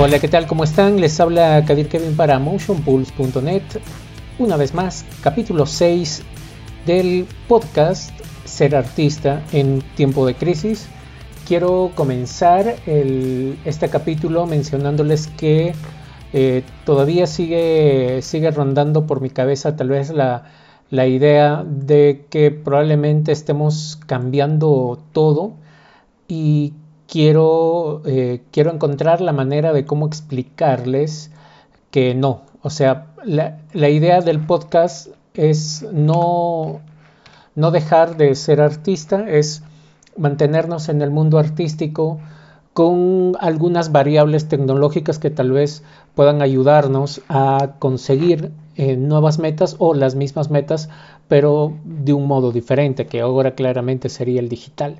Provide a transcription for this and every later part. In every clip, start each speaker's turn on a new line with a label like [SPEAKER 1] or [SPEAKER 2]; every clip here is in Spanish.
[SPEAKER 1] Hola, ¿qué tal? ¿Cómo están? Les habla Kadir Kevin para motionpulse.net. Una vez más, capítulo 6 del podcast Ser artista en tiempo de crisis. Quiero comenzar este capítulo mencionándoles que eh, todavía sigue, rondando por mi cabeza tal vez la, la idea de que probablemente estemos cambiando todo y quiero, eh, quiero encontrar la manera de cómo explicarles que no. O sea, la, idea del podcast es no, no dejar de ser artista, es mantenernos en el mundo artístico con algunas variables tecnológicas que tal vez puedan ayudarnos a conseguir eh, nuevas metas o las mismas metas, pero de un modo diferente, que ahora claramente sería el digital.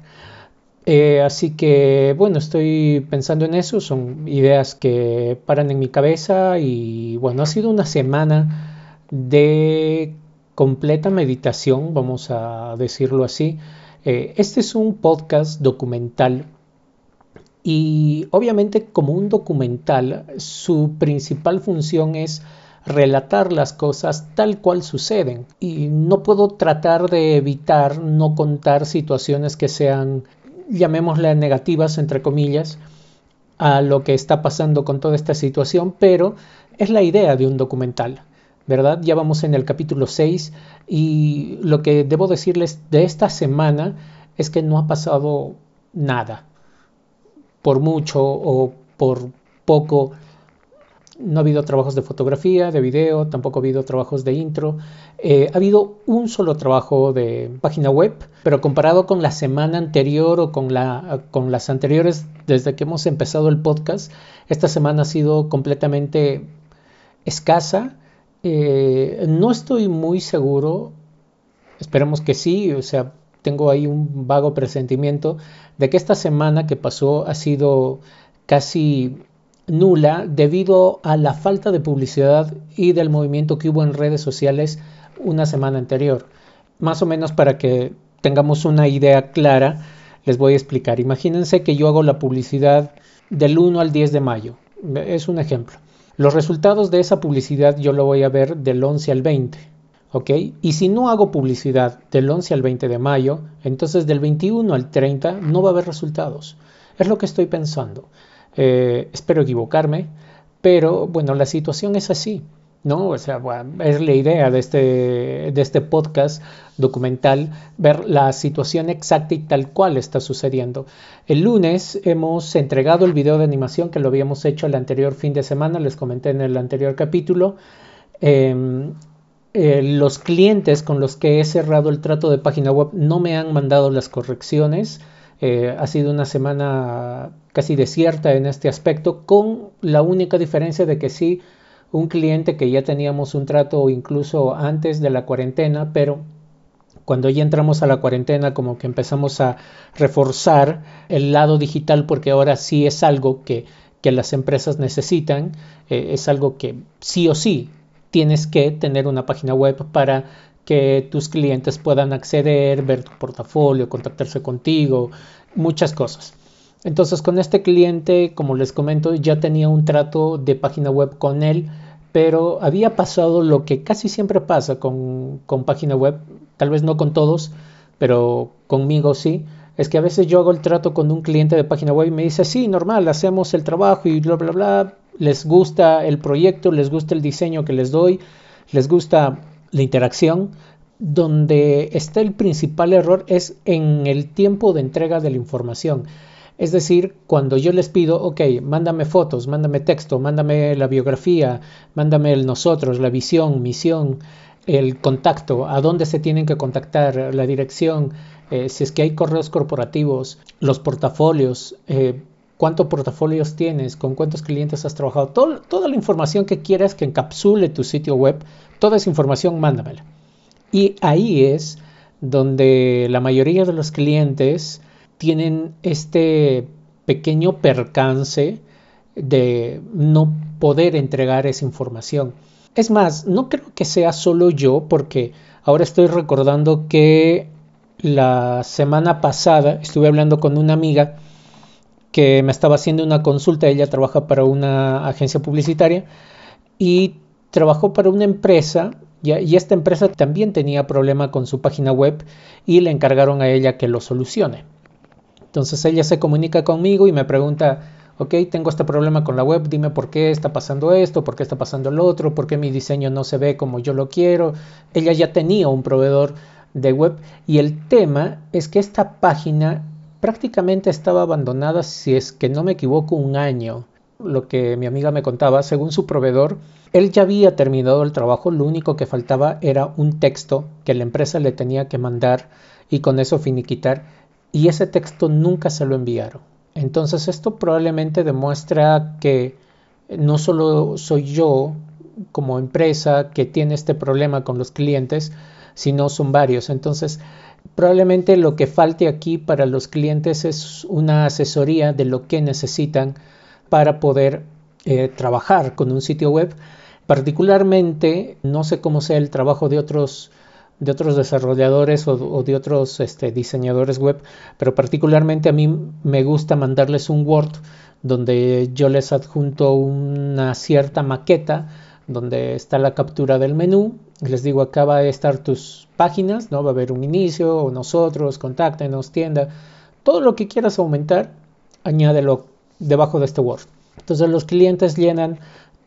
[SPEAKER 1] Eh, así que bueno, estoy pensando en eso, son ideas que paran en mi cabeza y bueno, ha sido una semana de completa meditación, vamos a decirlo así. Eh, este es un podcast documental y obviamente como un documental su principal función es relatar las cosas tal cual suceden y no puedo tratar de evitar no contar situaciones que sean llamémosle negativas, entre comillas, a lo que está pasando con toda esta situación, pero es la idea de un documental, ¿verdad? Ya vamos en el capítulo 6 y lo que debo decirles de esta semana es que no ha pasado nada, por mucho o por poco no ha habido trabajos de fotografía, de video, tampoco ha habido trabajos de intro. Eh, ha habido un solo trabajo de página web, pero comparado con la semana anterior o con, la, con las anteriores desde que hemos empezado el podcast, esta semana ha sido completamente escasa. Eh, no estoy muy seguro, esperemos que sí, o sea, tengo ahí un vago presentimiento de que esta semana que pasó ha sido casi nula debido a la falta de publicidad y del movimiento que hubo en redes sociales una semana anterior. Más o menos para que tengamos una idea clara, les voy a explicar. Imagínense que yo hago la publicidad del 1 al 10 de mayo. Es un ejemplo. Los resultados de esa publicidad yo lo voy a ver del 11 al 20. ¿Ok? Y si no hago publicidad del 11 al 20 de mayo, entonces del 21 al 30 no va a haber resultados. Es lo que estoy pensando. Eh, espero equivocarme, pero bueno, la situación es así. ¿no? O sea, es la idea de este, de este podcast documental, ver la situación exacta y tal cual está sucediendo. El lunes hemos entregado el video de animación que lo habíamos hecho el anterior fin de semana, les comenté en el anterior capítulo. Em, eh, los clientes con los que he cerrado el trato de página web no me han mandado las correcciones. Eh, ha sido una semana casi desierta en este aspecto, con la única diferencia de que sí, un cliente que ya teníamos un trato incluso antes de la cuarentena, pero cuando ya entramos a la cuarentena como que empezamos a reforzar el lado digital porque ahora sí es algo que, las empresas necesitan, eh, es algo que sí o sí tienes que tener una página web para que tus clientes puedan acceder, ver tu portafolio, contactarse contigo, muchas cosas. Entonces con este cliente, como les comento, ya tenía un trato de página web con él, pero había pasado lo que casi siempre pasa con, con página web, tal vez no con todos, pero conmigo sí, es que a veces yo hago el trato con un cliente de página web y me dice, sí, normal, hacemos el trabajo y bla, bla, bla, les gusta el proyecto, les gusta el diseño que les doy, les gusta la interacción, donde está el principal error es en el tiempo de entrega de la información. Es decir, cuando yo les pido, ok, mándame fotos, mándame texto, mándame la biografía, mándame el nosotros, la visión, misión, el contacto, a dónde se tienen que contactar, la dirección, eh, si es que hay correos corporativos, los portafolios, eh, cuántos portafolios tienes, con cuántos clientes has trabajado, toda la información que quieras que encapsule tu sitio web, toda esa información mándamela. Y ahí es donde la mayoría de los clientes tienen este pequeño percance de no poder entregar esa información. Es más, no creo que sea solo yo, porque ahora estoy recordando que la semana pasada estuve hablando con una amiga que me estaba haciendo una consulta, ella trabaja para una agencia publicitaria y trabajó para una empresa y esta empresa también tenía problema con su página web y le encargaron a ella que lo solucione. Entonces ella se comunica conmigo y me pregunta, ok, tengo este problema con la web, dime por qué está pasando esto, por qué está pasando lo otro, por qué mi diseño no se ve como yo lo quiero. Ella ya tenía un proveedor de web y el tema es que esta página prácticamente estaba abandonada, si es que no me equivoco, un año. Lo que mi amiga me contaba, según su proveedor, él ya había terminado el trabajo, lo único que faltaba era un texto que la empresa le tenía que mandar y con eso finiquitar, y ese texto nunca se lo enviaron. Entonces esto probablemente demuestra que no solo soy yo como empresa que tiene este problema con los clientes, sino son varios. Entonces Probablemente lo que falte aquí para los clientes es una asesoría de lo que necesitan para poder eh, trabajar con un sitio web. Particularmente, no sé cómo sea el trabajo de otros, de otros desarrolladores o, de otros este, diseñadores web, pero particularmente a mí me gusta mandarles un Word donde yo les adjunto una cierta maqueta donde está la captura del menú. Les digo, acá va a estar tus páginas, ¿no? Va a haber un inicio, o nosotros, contáctenos, tienda. Todo lo que quieras aumentar, añádelo debajo de este Word. Entonces los clientes llenan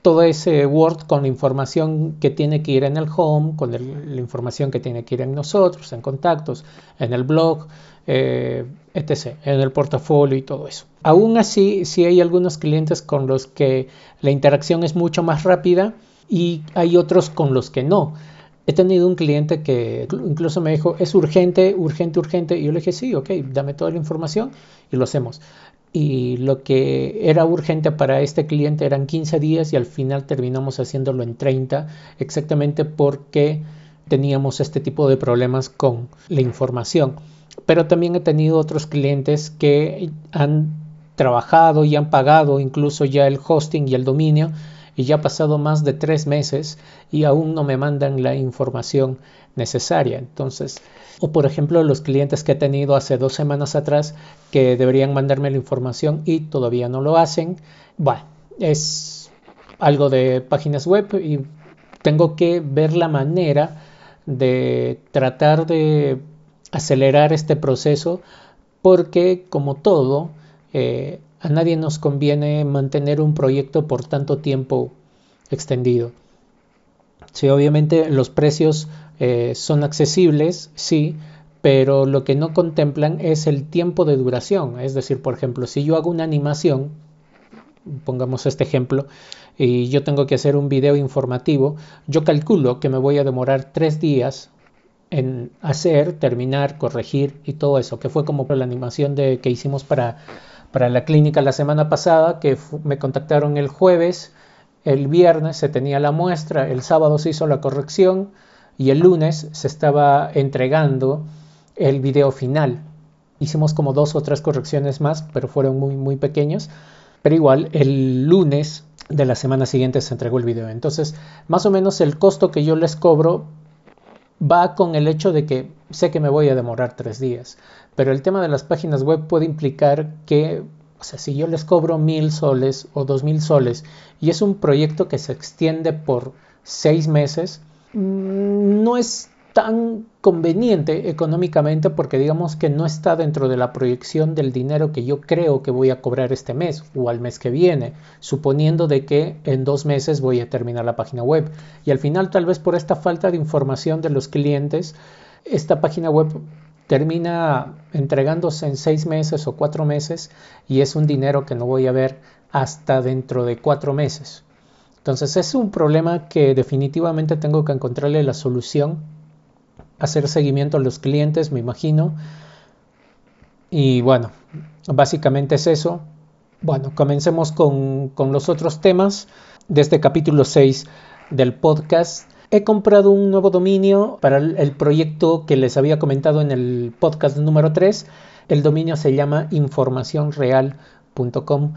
[SPEAKER 1] todo ese Word con la información que tiene que ir en el home, con la información que tiene que ir en nosotros, en contactos, en el blog, eh, etc., en el portafolio y todo eso. Aún así, si hay algunos clientes con los que la interacción es mucho más rápida, y hay otros con los que no. He tenido un cliente que incluso me dijo, es urgente, urgente, urgente. Y yo le dije, sí, ok, dame toda la información y lo hacemos. Y lo que era urgente para este cliente eran 15 días y al final terminamos haciéndolo en 30, exactamente porque teníamos este tipo de problemas con la información. Pero también he tenido otros clientes que han trabajado y han pagado incluso ya el hosting y el dominio y ya ha pasado más de tres meses y aún no me mandan la información necesaria. Entonces, o por ejemplo, los clientes que he tenido hace dos semanas atrás que deberían mandarme la información y todavía no lo hacen. Bueno, es algo de páginas web y tengo que ver la manera de tratar de acelerar este proceso porque como todo eh, a nadie nos conviene mantener un proyecto por tanto tiempo extendido. Sí, obviamente los precios eh, son accesibles, sí, pero lo que no contemplan es el tiempo de duración. Es decir, por ejemplo, si yo hago una animación, pongamos este ejemplo, y yo tengo que hacer un video informativo, yo calculo que me voy a demorar tres días en hacer, terminar, corregir y todo eso, que fue como la animación de, que hicimos para para la clínica la semana pasada, que me contactaron el jueves, el viernes se tenía la muestra, el sábado se hizo la corrección y el lunes se estaba entregando el video final. Hicimos como dos o tres correcciones más, pero fueron muy, muy pequeños. Pero igual, el lunes de la semana siguiente se entregó el video. Entonces, más o menos el costo que yo les cobro va con el hecho de que sé que me voy a demorar tres días. Pero el tema de las páginas web puede implicar que, o sea, si yo les cobro mil soles o dos mil soles y es un proyecto que se extiende por seis meses, no es tan conveniente económicamente porque digamos que no está dentro de la proyección del dinero que yo creo que voy a cobrar este mes o al mes que viene, suponiendo de que en dos meses voy a terminar la página web. Y al final tal vez por esta falta de información de los clientes, esta página web termina entregándose en seis meses o cuatro meses y es un dinero que no voy a ver hasta dentro de cuatro meses. Entonces es un problema que definitivamente tengo que encontrarle la solución, hacer seguimiento a los clientes, me imagino. Y bueno, básicamente es eso. Bueno, comencemos con, los otros temas de este capítulo 6 del podcast. He comprado un nuevo dominio para el proyecto que les había comentado en el podcast número 3. El dominio se llama informacionreal.com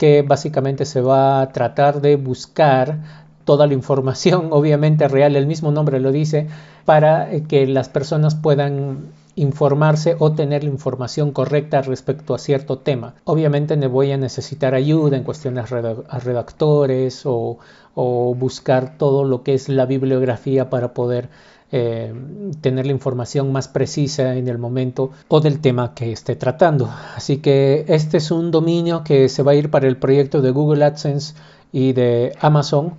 [SPEAKER 1] que básicamente se va a tratar de buscar toda la información, obviamente real, el mismo nombre lo dice, para que las personas puedan informarse o tener la información correcta respecto a cierto tema. Obviamente me voy a necesitar ayuda en cuestiones a redactores o, o buscar todo lo que es la bibliografía para poder eh, tener la información más precisa en el momento o del tema que esté tratando. Así que este es un dominio que se va a ir para el proyecto de Google AdSense y de Amazon.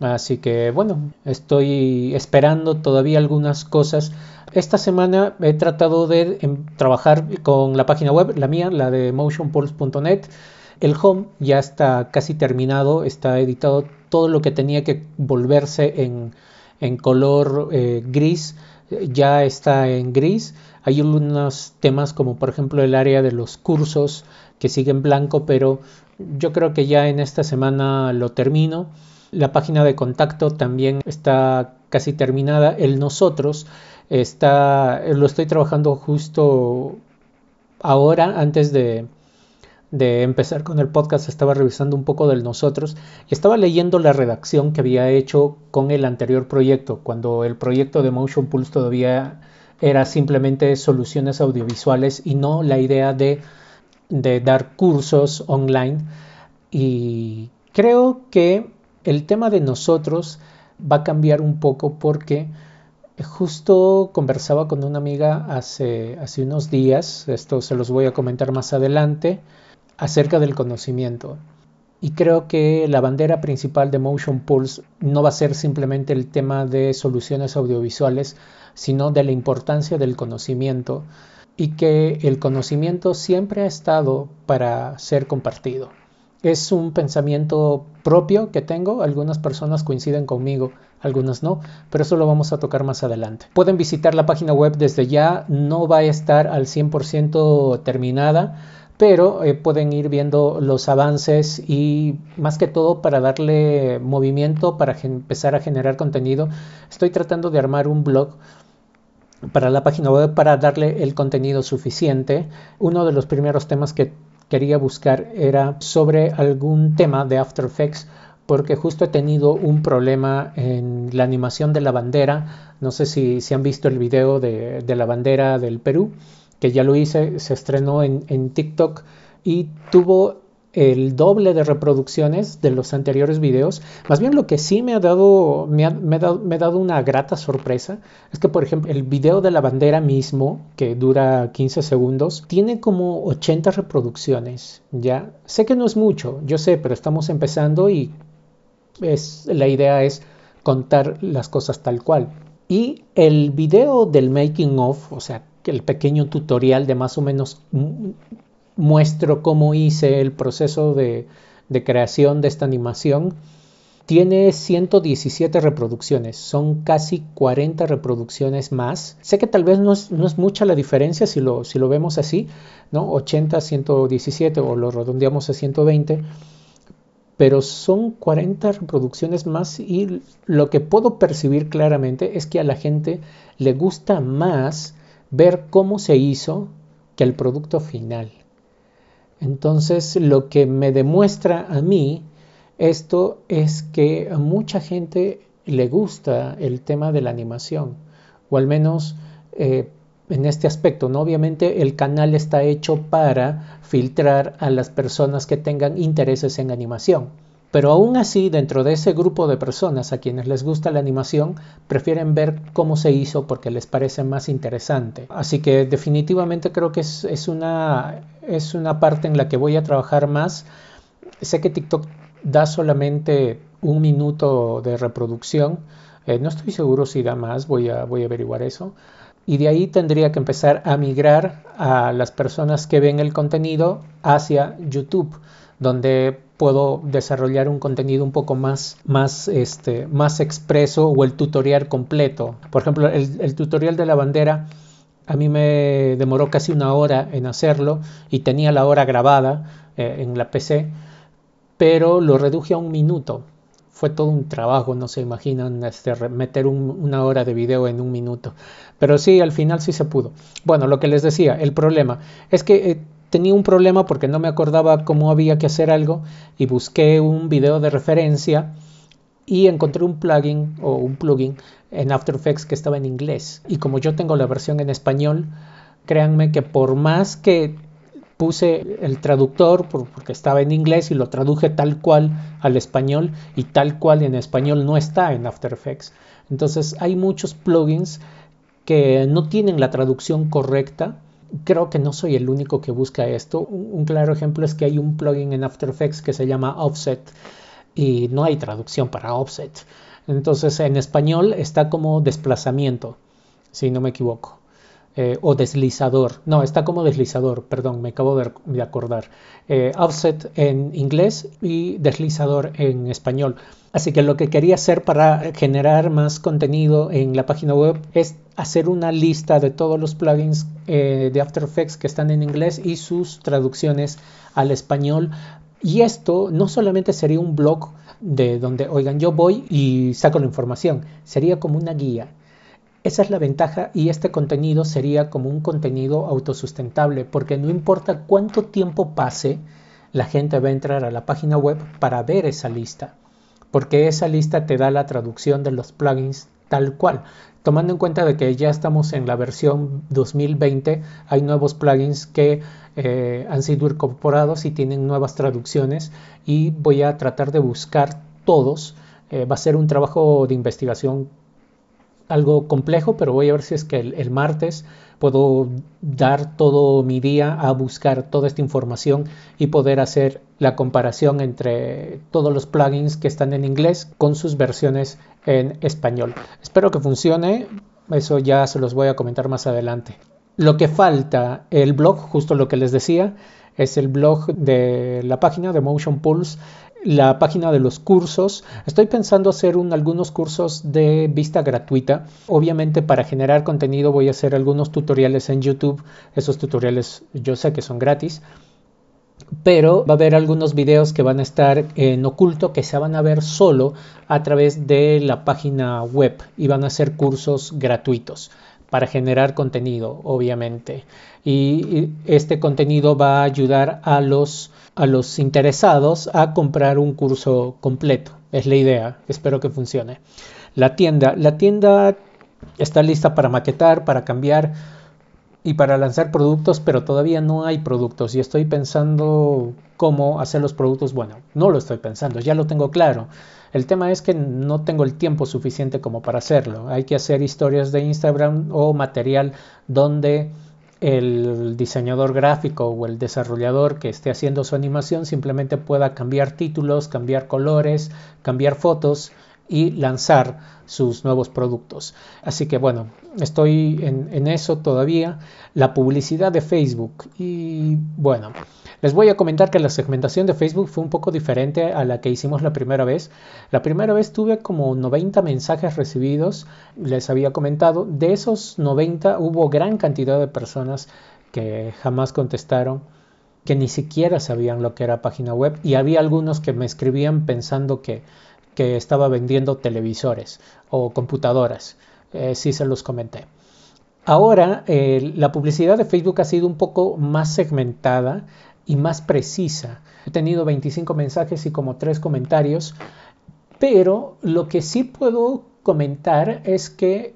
[SPEAKER 1] Así que bueno, estoy esperando todavía algunas cosas. Esta semana he tratado de em, trabajar con la página web, la mía, la de motionpulse.net. El home ya está casi terminado, está editado todo lo que tenía que volverse en, en color eh, gris, ya está en gris. Hay unos temas como por ejemplo el área de los cursos que siguen blanco, pero yo creo que ya en esta semana lo termino. La página de contacto también está casi terminada. El nosotros está, lo estoy trabajando justo ahora, antes de, de empezar con el podcast estaba revisando un poco del nosotros y estaba leyendo la redacción que había hecho con el anterior proyecto, cuando el proyecto de Motion Pulse todavía era simplemente soluciones audiovisuales y no la idea de, dar cursos online. Y creo que el tema de nosotros va a cambiar un poco porque justo conversaba con una amiga hace unos días, esto se los voy a comentar más adelante, acerca del conocimiento. Y creo que la bandera principal de Motion Pulse no va a ser simplemente el tema de soluciones audiovisuales, sino de la importancia del conocimiento y que el conocimiento siempre ha estado para ser compartido. Es un pensamiento propio que tengo, algunas personas coinciden conmigo, algunas no, pero eso lo vamos a tocar más adelante. Pueden visitar la página web desde ya, no va a estar al 100% terminada, pero eh, pueden ir viendo los avances y más que todo para darle movimiento, para empezar a generar contenido. Estoy tratando de armar un blog para la página web para darle el contenido suficiente. Uno de los primeros temas que quería buscar era sobre algún tema de After Effects porque justo he tenido un problema en la animación de la bandera. No sé si, si han visto el video de, de la bandera del Perú que ya lo hice, se estrenó en, TikTok y tuvo el doble de reproducciones de los anteriores videos. Más bien lo que sí me ha dado, me ha, dado, una grata sorpresa es que, por ejemplo, el video de la bandera mismo, que dura 15 segundos, tiene como 80 reproducciones. Ya sé que no es mucho, yo sé, pero estamos empezando y es, la idea es contar las cosas tal cual. Y el video del making of, o sea, el pequeño tutorial de más o menos muestro cómo hice el proceso de, creación de esta animación. Tiene 117 reproducciones, son casi 40 reproducciones más. Sé que tal vez no es, mucha la diferencia si lo, si lo vemos así, ¿no? 80, 117 o lo redondeamos a 120, pero son 40 reproducciones más y lo que puedo percibir claramente es que a la gente le gusta más ver cómo se hizo que el producto final. Entonces, lo que me demuestra a mí esto es que a mucha gente le gusta el tema de la animación, o al menos eh, en este aspecto. ¿no? Obviamente el canal está hecho para filtrar a las personas que tengan intereses en animación. Pero aún así, dentro de ese grupo de personas a quienes les gusta la animación, prefieren ver cómo se hizo porque les parece más interesante. Así que definitivamente creo que es, una, es una parte en la que voy a trabajar más. Sé que TikTok da solamente un minuto de reproducción. Eh, no estoy seguro si da más, voy a, voy a averiguar eso. Y de ahí tendría que empezar a migrar a las personas que ven el contenido hacia YouTube, donde puedo desarrollar un contenido un poco más, más, este, más expreso o el tutorial completo. Por ejemplo, el, tutorial de la bandera a mí me demoró casi una hora en hacerlo y tenía la hora grabada eh, en la PC, pero lo reduje a un minuto. Fue todo un trabajo, no se imaginan este, meter una hora de video en un minuto. Pero sí, al final sí se pudo. Bueno, lo que les decía, el problema es que eh, tenía un problema porque no me acordaba cómo había que hacer algo y busqué un video de referencia y encontré un plugin o un plugin en After Effects que estaba en inglés. Y como yo tengo la versión en español, créanme que por más que puse el traductor porque estaba en inglés y lo traduje tal cual al español y tal cual en español no está en After Effects. Entonces hay muchos plugins que no tienen la traducción correcta. Creo que no soy el único que busca esto. Un, claro ejemplo es que hay un plugin en After Effects que se llama Offset y no hay traducción para Offset. Entonces en español está como desplazamiento, si no me equivoco. Eh, o deslizador. No, está como deslizador, perdón, me acabo de, acordar. Eh, offset en inglés y deslizador en español. Así que lo que quería hacer para generar más contenido en la página web es hacer una lista de todos los plugins eh, de After Effects que están en inglés y sus traducciones al español. Y esto no solamente sería un blog de donde, oigan, yo voy y saco la información, sería como una guía esa es la ventaja y este contenido sería como un contenido autosustentable porque no importa cuánto tiempo pase, la gente va a entrar a la página web para ver esa lista, porque esa lista te da la traducción de los plugins tal cual. Tomando en cuenta de que ya estamos en la versión 2020, hay nuevos plugins que eh, han sido incorporados y tienen nuevas traducciones y voy a tratar de buscar todos. Eh, va a ser un trabajo de investigación algo complejo, pero voy a ver si es que el, martes puedo dar todo mi día a buscar toda esta información y poder hacer la comparación entre todos los plugins que están en inglés con sus versiones en español. Espero que funcione, eso ya se los voy a comentar más adelante. Lo que falta, el blog, justo lo que les decía, es el blog de la página de Motion Pulse la página de los cursos. Estoy pensando hacer algunos cursos de vista gratuita. Obviamente para generar contenido voy a hacer algunos tutoriales en YouTube. Esos tutoriales yo sé que son gratis. Pero va a haber algunos videos que van a estar en oculto que se van a ver solo a través de la página web y van a ser cursos gratuitos para generar contenido, obviamente. Y este contenido va a ayudar a los a los interesados a comprar un curso completo. Es la idea, espero que funcione. La tienda, la tienda está lista para maquetar, para cambiar y para lanzar productos, pero todavía no hay productos y estoy pensando cómo hacer los productos. Bueno, no lo estoy pensando, ya lo tengo claro. El tema es que no tengo el tiempo suficiente como para hacerlo. Hay que hacer historias de Instagram o material donde el diseñador gráfico o el desarrollador que esté haciendo su animación simplemente pueda cambiar títulos, cambiar colores, cambiar fotos y lanzar sus nuevos productos. Así que bueno, estoy en, eso todavía. La publicidad de Facebook y bueno, les voy a comentar que la segmentación de Facebook fue un poco diferente a la que hicimos la primera vez. La primera vez tuve como 90 mensajes recibidos, les había comentado. De esos 90 hubo gran cantidad de personas que jamás contestaron, que ni siquiera sabían lo que era página web y había algunos que me escribían pensando que, que estaba vendiendo televisores o computadoras. Eh, sí se los comenté. Ahora, eh, la publicidad de Facebook ha sido un poco más segmentada y más precisa. He tenido 25 mensajes y como 3 comentarios, pero lo que sí puedo comentar es que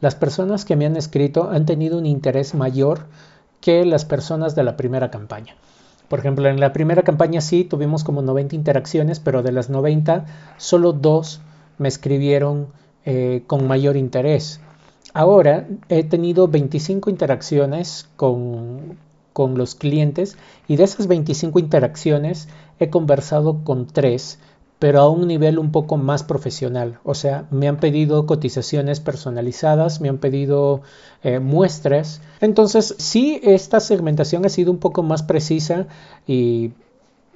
[SPEAKER 1] las personas que me han escrito han tenido un interés mayor que las personas de la primera campaña. Por ejemplo, en la primera campaña sí tuvimos como 90 interacciones, pero de las 90 solo dos me escribieron eh, con mayor interés. Ahora he tenido 25 interacciones con, con los clientes y de esas 25 interacciones he conversado con tres, pero a un nivel un poco más profesional. O sea, me han pedido cotizaciones personalizadas, me han pedido eh, muestras. Entonces, sí, esta segmentación ha sido un poco más precisa y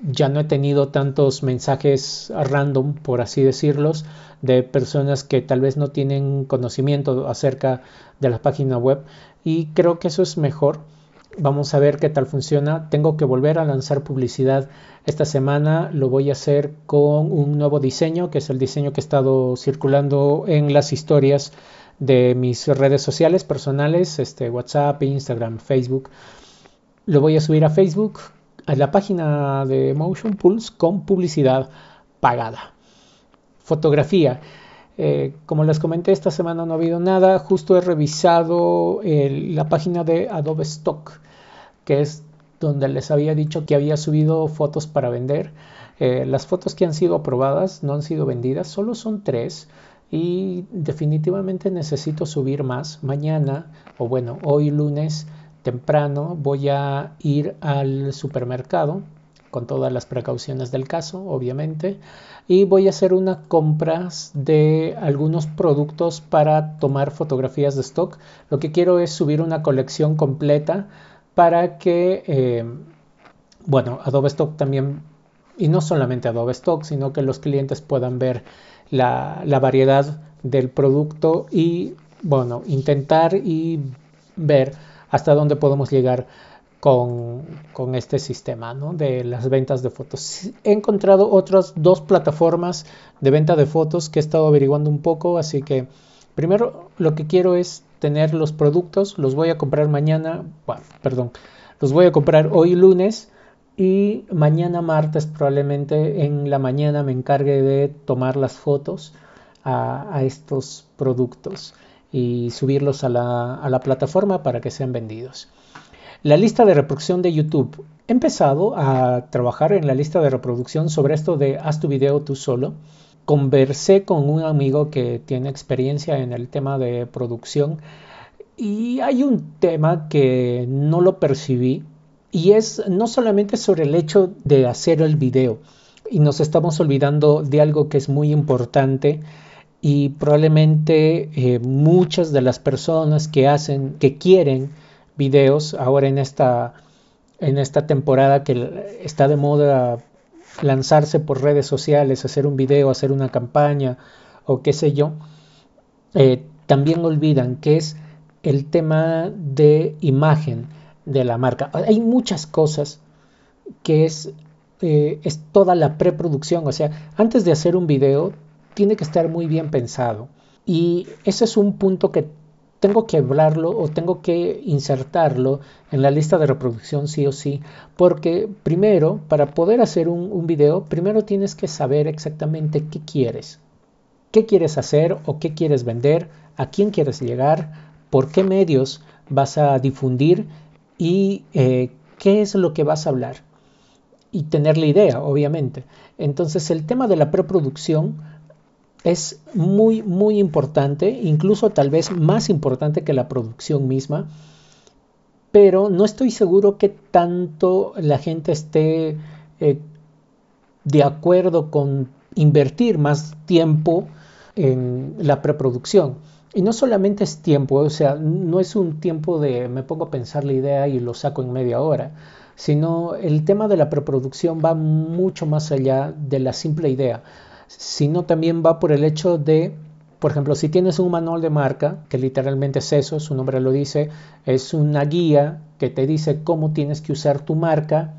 [SPEAKER 1] ya no he tenido tantos mensajes random, por así decirlos, de personas que tal vez no tienen conocimiento acerca de la página web y creo que eso es mejor Vamos a ver qué tal funciona. Tengo que volver a lanzar publicidad esta semana. Lo voy a hacer con un nuevo diseño, que es el diseño que he estado circulando en las historias de mis redes sociales personales, este, WhatsApp, Instagram, Facebook. Lo voy a subir a Facebook, a la página de Motion Pulse con publicidad pagada. fotografía. Eh, como les comenté, esta semana no ha habido nada. Justo he revisado la página de Adobe Stock, que es donde les había dicho que había subido fotos para vender. Eh, las fotos que han sido aprobadas no han sido vendidas, solo son tres y definitivamente necesito subir más. Mañana, o bueno, hoy lunes temprano voy a ir al supermercado con todas las precauciones del caso, obviamente, y voy a hacer unas compras de algunos productos para tomar fotografías de stock. Lo que quiero es subir una colección completa para que, eh, bueno, Adobe Stock también, y no solamente Adobe Stock, sino que los clientes puedan ver la, la variedad del producto y, bueno, intentar y ver hasta dónde podemos llegar con, este sistema ¿no? de las ventas de fotos. He encontrado otras dos plataformas de venta de fotos que he estado averiguando un poco, así que primero lo que quiero es tener los productos, los voy a comprar mañana, perdón, los voy a comprar hoy lunes y mañana martes probablemente en la mañana me encargue de tomar las fotos a, estos productos y subirlos a la, a la plataforma para que sean vendidos. La lista de reproducción de YouTube. He empezado a trabajar en la lista de reproducción sobre esto de haz tu video tú solo conversé con un amigo que tiene experiencia en el tema de producción y hay un tema que no lo percibí y es no solamente sobre el hecho de hacer el video y nos estamos olvidando de algo que es muy importante y probablemente eh, muchas de las personas que hacen que quieren videos ahora en esta en esta temporada que está de moda lanzarse por redes sociales, hacer un video, hacer una campaña o qué sé yo, eh, también olvidan que es el tema de imagen de la marca. Hay muchas cosas que es, eh, es toda la preproducción, o sea, antes de hacer un video tiene que estar muy bien pensado. Y ese es un punto que tengo que hablarlo o tengo que insertarlo en la lista de reproducción sí o sí, porque primero, para poder hacer un, video, primero tienes que saber exactamente qué quieres, qué quieres hacer o qué quieres vender, a quién quieres llegar, por qué medios vas a difundir y eh, qué es lo que vas a hablar. Y tener la idea, obviamente. Entonces el tema de la preproducción es muy, muy importante, incluso tal vez más importante que la producción misma, pero no estoy seguro que tanto la gente esté eh, de acuerdo con invertir más tiempo en la preproducción. Y no solamente es tiempo, o sea, no es un tiempo de me pongo a pensar la idea y lo saco en media hora, sino el tema de la preproducción va mucho más allá de la simple idea sino también va por el hecho de, por ejemplo, si tienes un manual de marca, que literalmente es eso, su nombre lo dice, es una guía que te dice cómo tienes que usar tu marca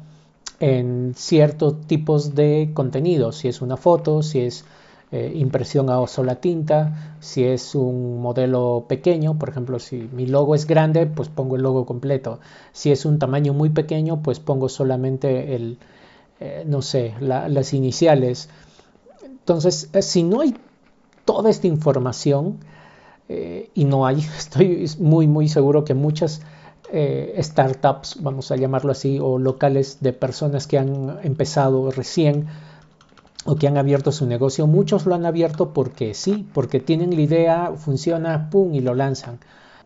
[SPEAKER 1] en ciertos tipos de contenido, si es una foto, si es eh, impresión a sola tinta, si es un modelo pequeño, por ejemplo, si mi logo es grande, pues pongo el logo completo, si es un tamaño muy pequeño, pues pongo solamente el, eh, no sé, las iniciales. Entonces, eh, si no hay toda esta información, eh, y no hay, estoy muy, muy seguro que muchas eh, startups, vamos a llamarlo así, o locales de personas que han empezado recién o que han abierto su negocio, muchos lo han abierto porque sí, porque tienen la idea, funciona, pum, y lo lanzan.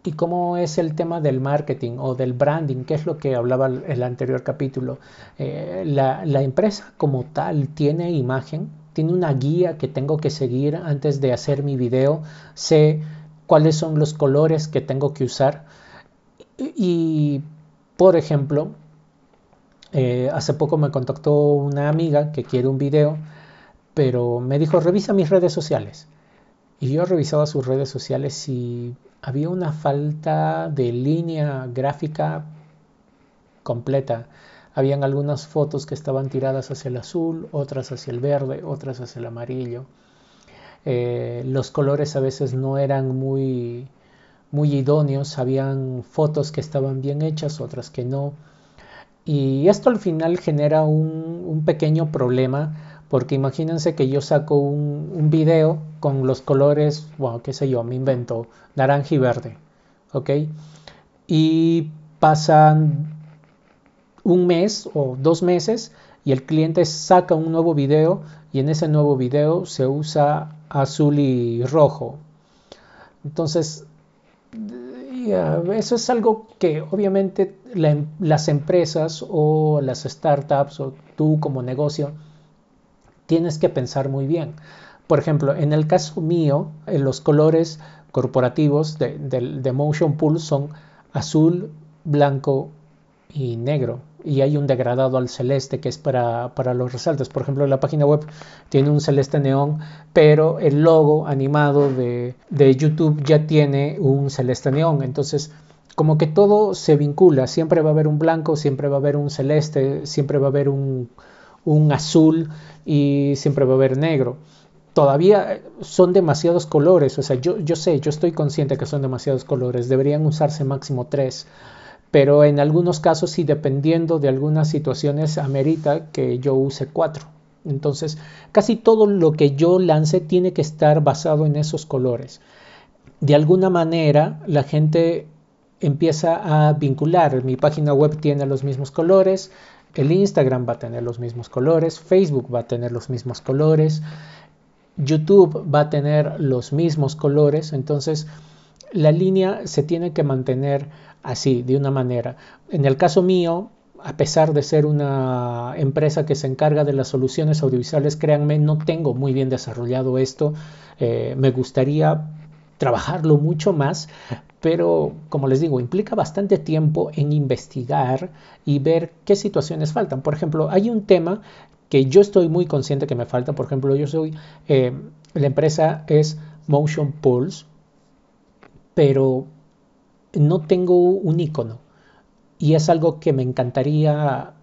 [SPEAKER 1] ¿Y cómo es el tema del marketing o del branding? ¿Qué es lo que hablaba el anterior capítulo? la, la empresa como tal tiene imagen, tiene una guía que tengo que seguir antes de hacer mi video, sé cuáles son los colores que tengo que usar y, por ejemplo, eh, hace poco me contactó una amiga que quiere un video, pero me dijo, revisa mis redes sociales. Y yo revisaba sus redes sociales y había una falta de línea gráfica completa. Habían algunas fotos que estaban tiradas hacia el azul, otras hacia el verde, otras hacia el amarillo. Eh, los colores a veces no eran muy, muy idóneos, habían fotos que estaban bien hechas, otras que no. Y esto al final genera un, un pequeño problema Porque imagínense que yo saco un, un video con los colores, bueno, qué sé yo, me invento, naranja y verde, ¿ok? Y pasan un mes o dos meses y el cliente saca un nuevo video y en ese nuevo video se usa azul y rojo. Entonces, eso es algo que obviamente em, las empresas o las startups o tú como negocio tienes que pensar muy bien. Por ejemplo, en el caso mío, eh, los colores corporativos de, de Motion Pool son azul, blanco y negro y hay un degradado al celeste que es para, los resaltos. Por ejemplo, la página web tiene un celeste neón, pero el logo animado de, YouTube ya tiene un celeste neón. Entonces, como que todo se vincula, siempre va a haber un blanco, siempre va a haber un celeste, siempre va a haber un, azul y siempre va a haber negro. Todavía son demasiados colores, o sea, yo, yo sé, yo estoy consciente que son demasiados colores, deberían usarse máximo tres pero en algunos casos sí dependiendo de algunas situaciones amerita que yo use cuatro. Entonces, casi todo lo que yo lance tiene que estar basado en esos colores. De alguna manera, la gente empieza a vincular. Mi página web tiene los mismos colores, el Instagram va a tener los mismos colores, Facebook va a tener los mismos colores, YouTube va a tener los mismos colores. Entonces, la línea se tiene que mantener así, de una manera. En el caso mío, a pesar de ser una empresa que se encarga de las soluciones audiovisuales, créanme, no tengo muy bien desarrollado esto. Eh, me gustaría trabajarlo mucho más, pero como les digo, implica bastante tiempo en investigar y ver qué situaciones faltan. Por ejemplo, hay un tema que yo estoy muy consciente que me falta. Por ejemplo, yo soy, eh, la empresa es Motion Pulse, pero no tengo un icono y es algo que me encantaría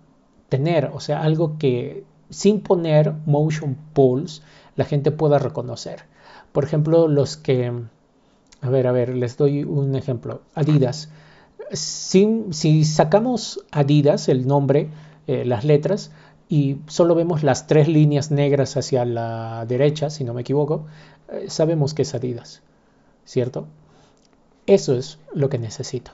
[SPEAKER 1] tener, o sea, algo que sin poner motion pulse la gente pueda reconocer. Por ejemplo, los que, a ver, a ver, les doy un ejemplo, Adidas. Si, si sacamos Adidas, el nombre, eh, las letras, y solo vemos las tres líneas negras hacia la derecha, si no me equivoco, eh, sabemos que es Adidas, ¿cierto? Eso es lo que necesito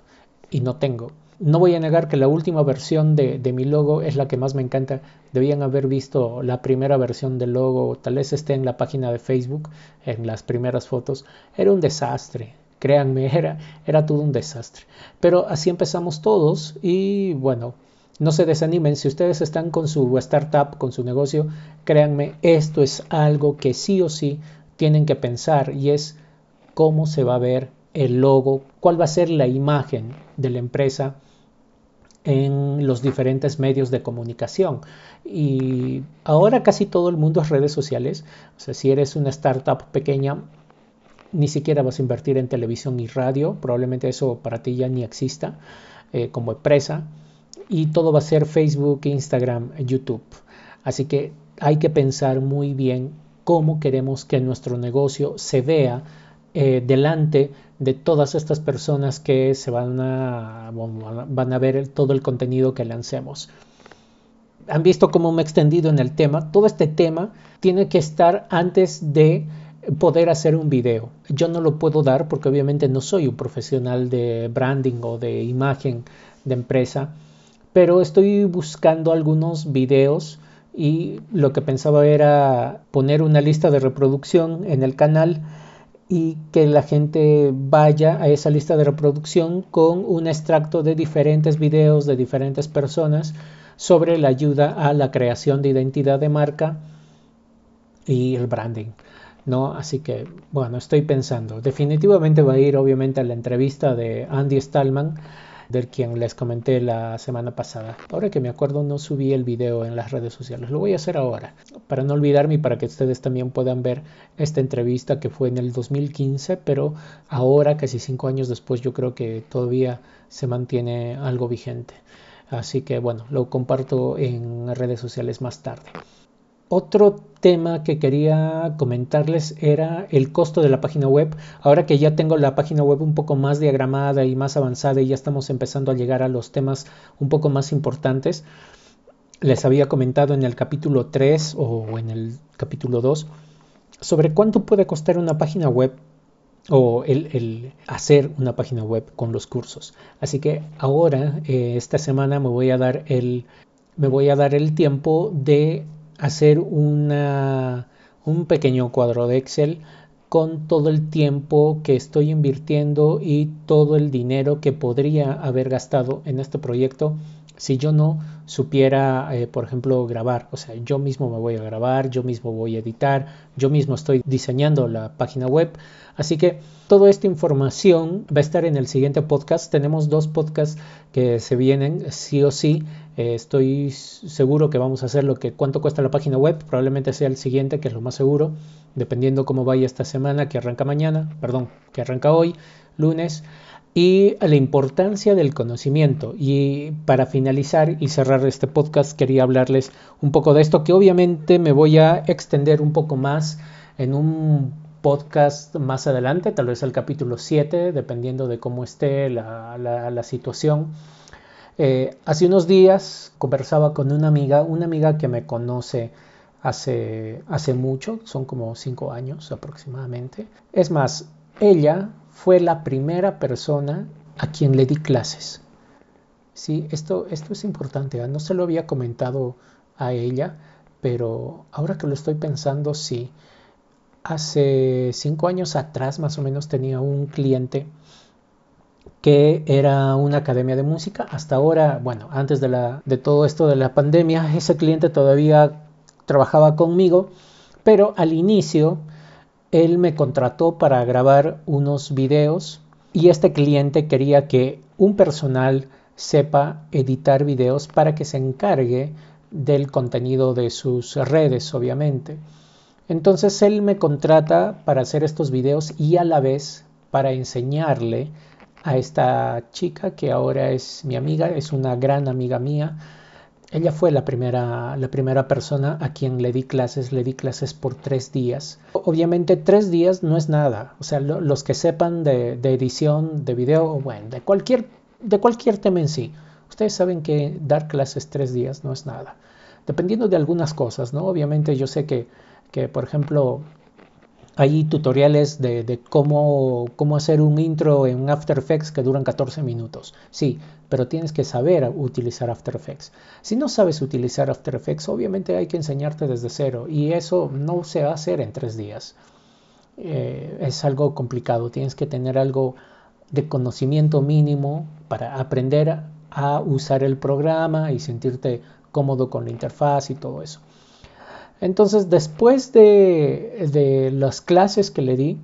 [SPEAKER 1] y no tengo. No voy a negar que la última versión de, mi logo es la que más me encanta. Debían haber visto la primera versión del logo, tal vez esté en la página de Facebook, en las primeras fotos. Era un desastre, créanme, era, era todo un desastre. Pero así empezamos todos y bueno, no se desanimen. Si ustedes están con su startup, con su negocio, créanme, esto es algo que sí o sí tienen que pensar y es cómo se va a ver el logo, cuál va a ser la imagen de la empresa en los diferentes medios de comunicación. Y ahora casi todo el mundo es redes sociales. O sea, si eres una startup pequeña, ni siquiera vas a invertir en televisión y radio. Probablemente eso para ti ya ni exista eh, como empresa. Y todo va a ser Facebook, Instagram, YouTube. Así que hay que pensar muy bien cómo queremos que nuestro negocio se vea eh, delante de todas estas personas que se van a, van a ver todo el contenido que lancemos. Han visto cómo me he extendido en el tema. Todo este tema tiene que estar antes de poder hacer un video. Yo no lo puedo dar porque obviamente no soy un profesional de branding o de imagen de empresa, pero estoy buscando algunos videos y lo que pensaba era poner una lista de reproducción en el canal y que la gente vaya a esa lista de reproducción con un extracto de diferentes videos de diferentes personas sobre la ayuda a la creación de identidad de marca y el branding. ¿no? Así que, bueno, estoy pensando. Definitivamente va a ir, obviamente, a la entrevista de Andy Stallman del quien les comenté la semana pasada. Ahora que me acuerdo no subí el video en las redes sociales, lo voy a hacer ahora, para no olvidarme y para que ustedes también puedan ver esta entrevista que fue en el 2015, pero ahora, casi cinco años después, yo creo que todavía se mantiene algo vigente. Así que bueno, lo comparto en redes sociales más tarde. Otro tema que quería comentarles era el costo de la página web. Ahora que ya tengo la página web un poco más diagramada y más avanzada y ya estamos empezando a llegar a los temas un poco más importantes, les había comentado en el capítulo 3 o en el capítulo 2 sobre cuánto puede costar una página web o el, hacer una página web con los cursos. Así que ahora, eh, esta semana, me voy a dar el, me voy a dar el tiempo de hacer una, un pequeño cuadro de Excel con todo el tiempo que estoy invirtiendo y todo el dinero que podría haber gastado en este proyecto si yo no supiera, eh, por ejemplo, grabar. O sea, yo mismo me voy a grabar, yo mismo voy a editar, yo mismo estoy diseñando la página web. Así que toda esta información va a estar en el siguiente podcast. Tenemos dos podcasts que se vienen sí o sí. Eh, estoy seguro que vamos a hacer lo que cuánto cuesta la página web. Probablemente sea el siguiente, que es lo más seguro, dependiendo cómo vaya esta semana, que arranca mañana, perdón, que arranca hoy, lunes y la importancia del conocimiento. Y para finalizar y cerrar este podcast quería hablarles un poco de esto, que obviamente me voy a extender un poco más en un podcast más adelante, tal vez el capítulo 7, dependiendo de cómo esté la, situación. Eh, hace unos días conversaba con una amiga, una amiga que me conoce hace, hace mucho, son como cinco años aproximadamente. Es más, ella fue la primera persona a quien le di clases. Sí, esto, esto es importante. ¿ah? No se lo había comentado a ella, pero ahora que lo estoy pensando, sí. Hace cinco años atrás más o menos tenía un cliente que era una academia de música. Hasta ahora, bueno, antes de, todo esto de la pandemia, ese cliente todavía trabajaba conmigo, pero al inicio él me contrató para grabar unos videos y este cliente quería que un personal sepa editar videos para que se encargue del contenido de sus redes, obviamente. Entonces él me contrata para hacer estos videos y a la vez para enseñarle a esta chica que ahora es mi amiga, es una gran amiga mía, ella fue la primera, la primera persona a quien le di clases, le di clases por tres días. Obviamente tres días no es nada, o sea, los que sepan de, edición, de video, bueno, de cualquier, de cualquier tema en sí, ustedes saben que dar clases tres días no es nada. Dependiendo de algunas cosas, ¿no? Obviamente yo sé que, que por ejemplo, hay tutoriales de, cómo, hacer un intro en After Effects que duran 14 minutos. Sí, pero tienes que saber utilizar After Effects. Si no sabes utilizar After Effects, obviamente hay que enseñarte desde cero y eso no se va a hacer en tres días. Eh, es algo complicado, tienes que tener algo de conocimiento mínimo para aprender a usar el programa y sentirte cómodo con la interfaz y todo eso. Entonces, después de, las clases que le di,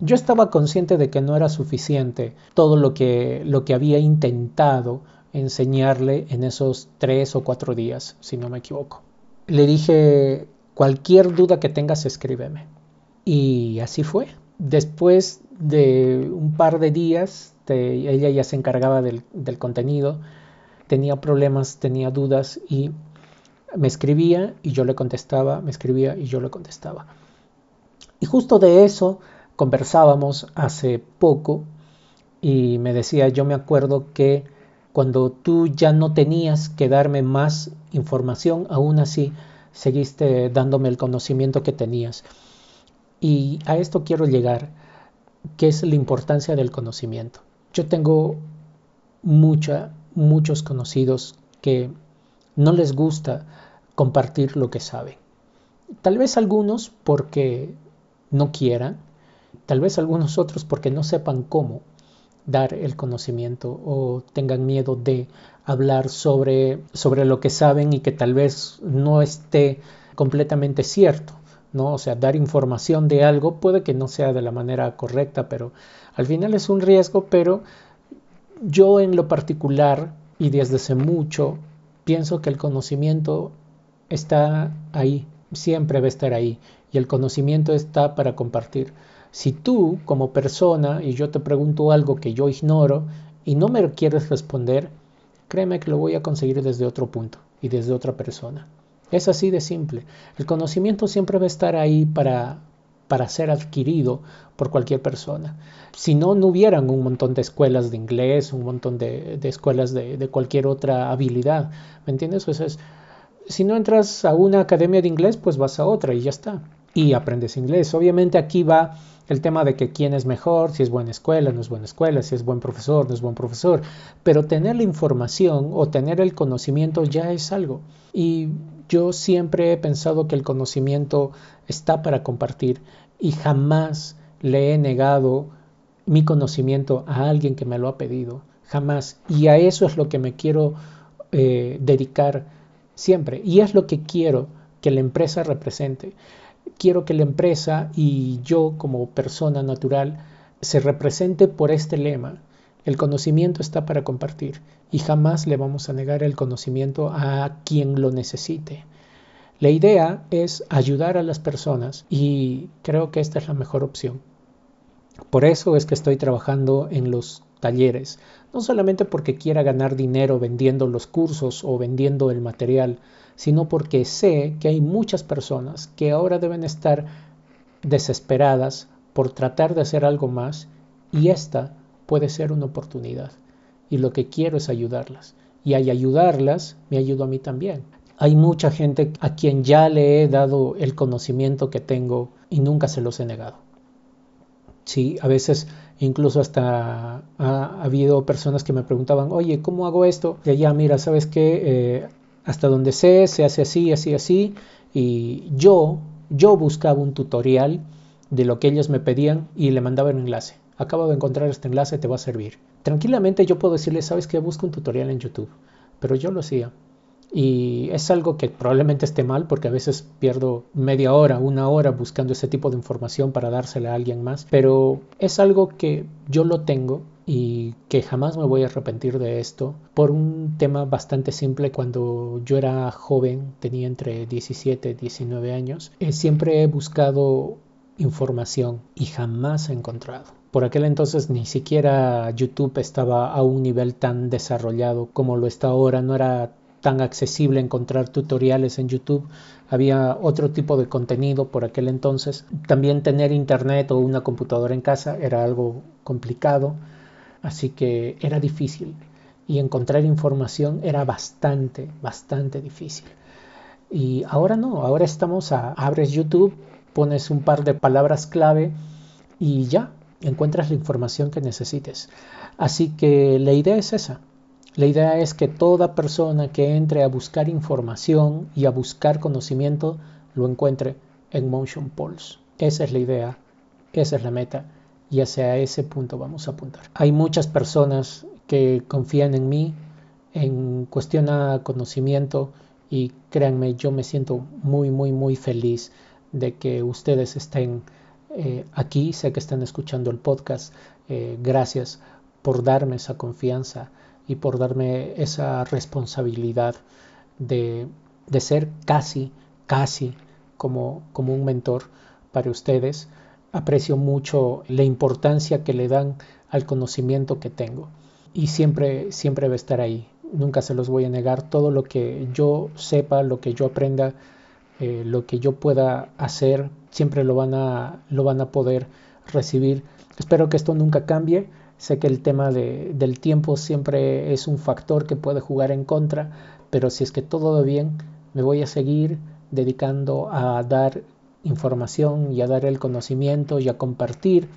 [SPEAKER 1] yo estaba consciente de que no era suficiente todo lo que, lo que había intentado enseñarle en esos tres o cuatro días, si no me equivoco. Le dije, cualquier duda que tengas, escríbeme. Y así fue. Después de un par de días, ella ya se encargaba del contenido, tenía problemas, tenía dudas y me escribía y yo le contestaba, me escribía y yo le contestaba. Y justo de eso conversábamos hace poco y me decía, yo me acuerdo que cuando tú ya no tenías que darme más información, aún así seguiste dándome el conocimiento que tenías. Y a esto quiero llegar, que es la importancia del conocimiento. Yo tengo mucha, muchos conocidos que no les gusta compartir lo que saben. Tal vez algunos porque no quieran, tal vez algunos otros porque no sepan cómo dar el conocimiento o tengan miedo de hablar sobre, sobre lo que saben y que tal vez no esté completamente cierto. ¿no? O sea, dar información de algo puede que no sea de la manera correcta, pero al final es un riesgo, pero yo en lo particular y desde hace mucho pienso que el conocimiento está ahí, siempre va a estar ahí y el conocimiento está para compartir. Si tú como persona y yo te pregunto algo que yo ignoro y no me quieres responder, créeme que lo voy a conseguir desde otro punto y desde otra persona. Es así de simple. El conocimiento siempre va a estar ahí para, para ser adquirido por cualquier persona. Si no, no hubieran un montón de escuelas de inglés, un montón de, escuelas de, cualquier otra habilidad. ¿Me entiendes? Eso es, si no entras a una academia de inglés, pues vas a otra y ya está. Y aprendes inglés. Obviamente aquí va el tema de que quién es mejor, si es buena escuela, no es buena escuela, si es buen profesor, no es buen profesor. Pero tener la información o tener el conocimiento ya es algo. Y yo siempre he pensado que el conocimiento está para compartir y jamás le he negado mi conocimiento a alguien que me lo ha pedido. Jamás. Y a eso es lo que me quiero eh, dedicar siempre. Y es lo que quiero que la empresa represente. Quiero que la empresa y yo como persona natural se represente por este lema. El conocimiento está para compartir y jamás le vamos a negar el conocimiento a quien lo necesite. La idea es ayudar a las personas y creo que esta es la mejor opción. Por eso es que estoy trabajando en los talleres, no solamente porque quiera ganar dinero vendiendo los cursos o vendiendo el material, sino porque sé que hay muchas personas que ahora deben estar desesperadas por tratar de hacer algo más y esta puede ser una oportunidad. Y lo que quiero es ayudarlas. Y al ayudarlas, me ayudo a mí también. Hay mucha gente a quien ya le he dado el conocimiento que tengo y nunca se los he negado. Sí, a veces incluso hasta ha, habido personas que me preguntaban, oye, ¿cómo hago esto? Y ya, mira, ¿sabes qué? Eh, hasta donde sé, se hace así, así, así. Y yo, yo buscaba un tutorial de lo que ellos me pedían y le mandaba un enlace. Acabo de encontrar este enlace, te va a servir. Tranquilamente yo puedo decirle, ¿sabes qué? Busco un tutorial en YouTube. Pero yo lo hacía. Y es algo que probablemente esté mal porque a veces pierdo media hora, una hora buscando ese tipo de información para dársela a alguien más. Pero es algo que yo lo tengo y que jamás me voy a arrepentir de esto por un tema bastante simple cuando yo era joven, tenía entre 17 y 19 años, eh, siempre he buscado información y jamás he encontrado. Por aquel entonces ni siquiera YouTube estaba a un nivel tan desarrollado como lo está ahora, no era tan accesible encontrar tutoriales en YouTube. Había otro tipo de contenido por aquel entonces. También tener internet o una computadora en casa era algo complicado, así que era difícil. Y encontrar información era bastante, bastante difícil. Y ahora no, ahora estamos a, abres YouTube, pones un par de palabras clave y ya, encuentras la información que necesites. Así que la idea es esa, la idea es que toda persona que entre a buscar información y a buscar conocimiento lo encuentre en Motion Pulse. Esa es la idea, esa es la meta y hacia ese punto vamos a apuntar. Hay muchas personas que confían en mí en cuestión a conocimiento y créanme, yo me siento muy, muy, muy feliz de que ustedes estén eh, aquí, sé que están escuchando el podcast. Eh, gracias por darme esa confianza y por darme esa responsabilidad de, ser casi, casi como, como un mentor para ustedes. Aprecio mucho la importancia que le dan al conocimiento que tengo y siempre, siempre va a estar ahí. Nunca se los voy a negar. Todo lo que yo sepa, lo que yo aprenda, eh, lo que yo pueda hacer, siempre lo van a, lo van a poder recibir. Espero que esto nunca cambie Sé que el tema del tiempo siempre es un factor que puede jugar en contra, pero si es que todo va bien, me voy a seguir dedicando a dar información y a dar el conocimiento y a compartir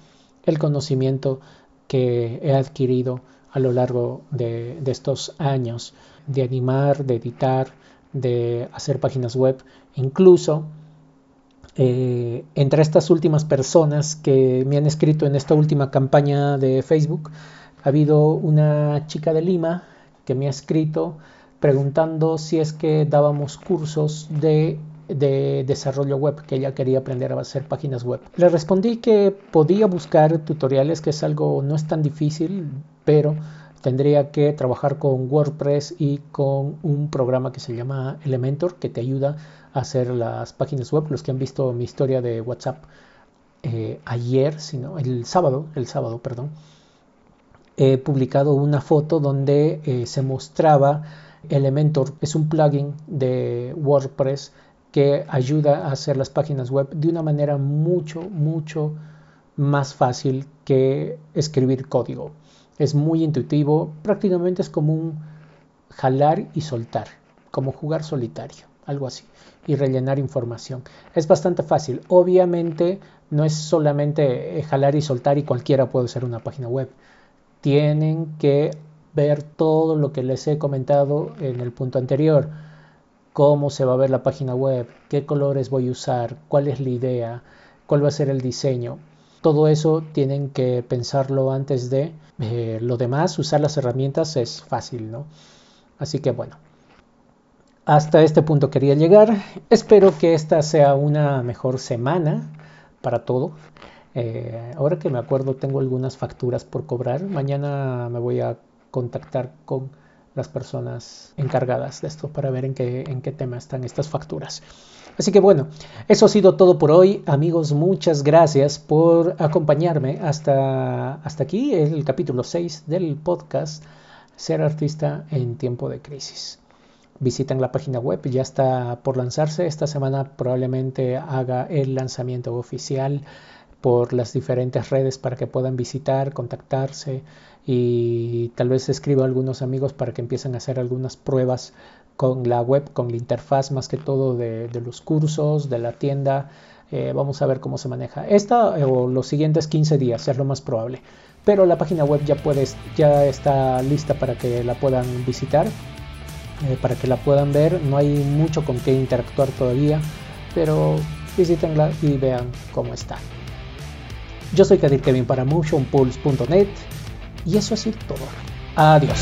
[SPEAKER 1] el conocimiento que he adquirido a lo largo de, estos años de animar, de editar, de hacer páginas web, incluso eh, entre estas últimas personas que me han escrito en esta última campaña de Facebook, ha habido una chica de Lima que me ha escrito preguntando si es que dábamos cursos de, de, desarrollo web, que ella quería aprender a hacer páginas web. Le respondí que podía buscar tutoriales, que es algo no es tan difícil, pero tendría que trabajar con WordPress y con un programa que se llama Elementor, que te ayuda hacer las páginas web. Los que han visto mi historia de WhatsApp eh, ayer, sino el sábado, el sábado, perdón, he publicado una foto donde eh, se mostraba Elementor. Es un plugin de WordPress que ayuda a hacer las páginas web de una manera mucho, mucho más fácil que escribir código. Es muy intuitivo, prácticamente es como un jalar y soltar, como jugar solitario algo así, y rellenar información. Es bastante fácil. Obviamente no es solamente eh, jalar y soltar y cualquiera puede ser una página web. Tienen que ver todo lo que les he comentado en el punto anterior. Cómo se va a ver la página web, qué colores voy a usar, cuál es la idea, cuál va a ser el diseño. Todo eso tienen que pensarlo antes de eh, lo demás. Usar las herramientas es fácil, ¿no? Así que bueno, hasta este punto quería llegar. Espero que esta sea una mejor semana para todo. Eh, ahora que me acuerdo, tengo algunas facturas por cobrar. Mañana me voy a contactar con las personas encargadas de esto para ver en qué, en qué tema están estas facturas. Así que bueno, eso ha sido todo por hoy. Amigos, muchas gracias por acompañarme hasta, hasta aquí, el capítulo 6 del podcast Ser artista en tiempo de crisis. Visiten la página web, ya está por lanzarse. Esta semana probablemente haga el lanzamiento oficial por las diferentes redes para que puedan visitar, contactarse y tal vez escriba a algunos amigos para que empiecen a hacer algunas pruebas con la web, con la interfaz más que todo de, los cursos, de la tienda. Eh, vamos a ver cómo se maneja. Esta o los siguientes 15 días es lo más probable. Pero la página web ya, puedes, ya está lista para que la puedan visitar, eh, para que la puedan ver. No hay mucho con qué interactuar todavía, pero visítenla y vean cómo está. Yo soy Kadir Kevin para motionpulse.net y eso ha sido todo. Adiós.